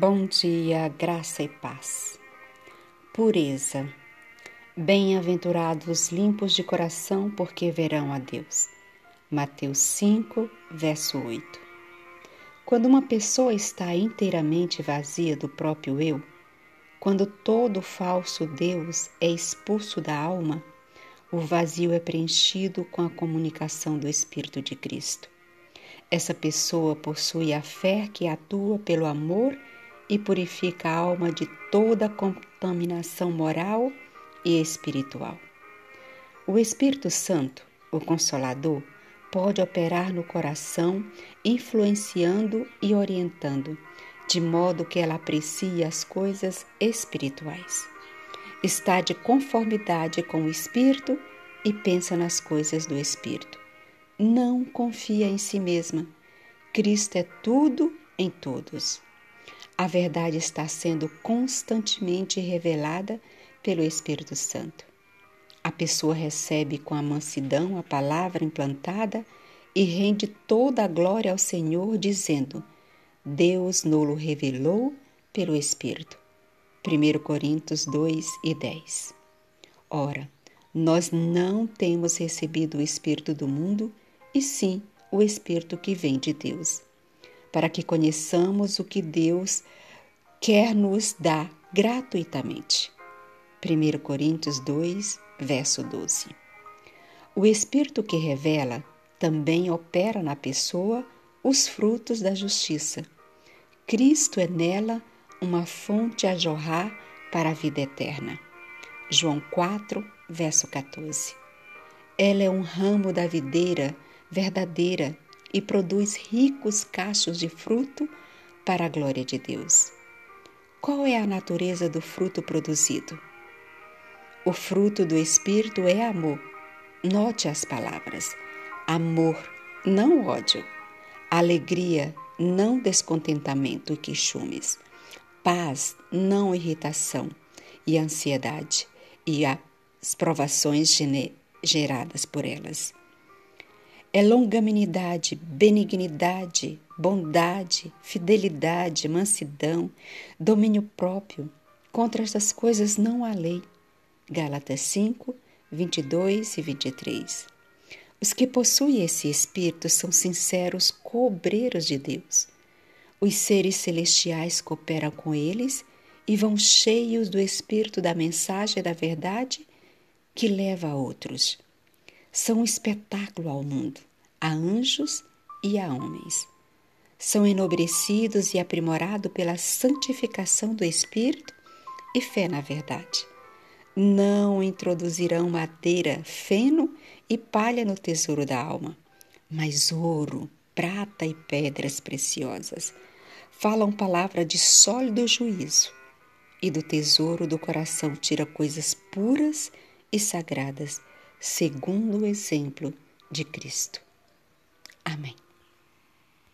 Bom dia, graça e paz. Pureza. Bem-aventurados os limpos de coração, porque verão a Deus. Mateus 5, verso 8. Quando uma pessoa está inteiramente vazia do próprio eu, quando todo falso Deus é expulso da alma, o vazio é preenchido com a comunicação do Espírito de Cristo. Essa pessoa possui a fé que atua pelo amor e purifica a alma de toda contaminação moral e espiritual. O Espírito Santo, o Consolador, pode operar no coração, influenciando e orientando, de modo que ela aprecie as coisas espirituais. Está de conformidade com o Espírito e pensa nas coisas do Espírito. Não confia em si mesma. Cristo é tudo em todos. A verdade está sendo constantemente revelada pelo Espírito Santo. A pessoa recebe com a mansidão a palavra implantada e rende toda a glória ao Senhor, dizendo: Deus nolo revelou pelo Espírito. 1 Coríntios 2 e 10. Ora, nós não temos recebido o Espírito do mundo, e sim o Espírito que vem de Deus para que conheçamos o que Deus quer nos dar gratuitamente. 1 Coríntios 2, verso 12. O Espírito que revela também opera na pessoa os frutos da justiça. Cristo é nela uma fonte a jorrar para a vida eterna. João 4, verso 14. Ela é um ramo da videira verdadeira e produz ricos cachos de fruto para a glória de Deus. Qual é a natureza do fruto produzido? O fruto do Espírito é amor. Note as palavras: amor, não ódio, alegria, não descontentamento e queixumes, paz, não irritação e ansiedade e as provações geradas por elas é longanimidade, benignidade, bondade, fidelidade, mansidão, domínio próprio. Contra estas coisas não há lei. Gálatas 5, 22 e 23. Os que possuem esse espírito são sinceros cobreiros de Deus. Os seres celestiais cooperam com eles e vão cheios do espírito da mensagem da verdade que leva a outros são um espetáculo ao mundo, a anjos e a homens. São enobrecidos e aprimorados pela santificação do Espírito e fé na verdade. Não introduzirão madeira, feno e palha no tesouro da alma, mas ouro, prata e pedras preciosas. Falam palavra de sólido juízo, e do tesouro do coração tira coisas puras e sagradas segundo o exemplo de Cristo. Amén.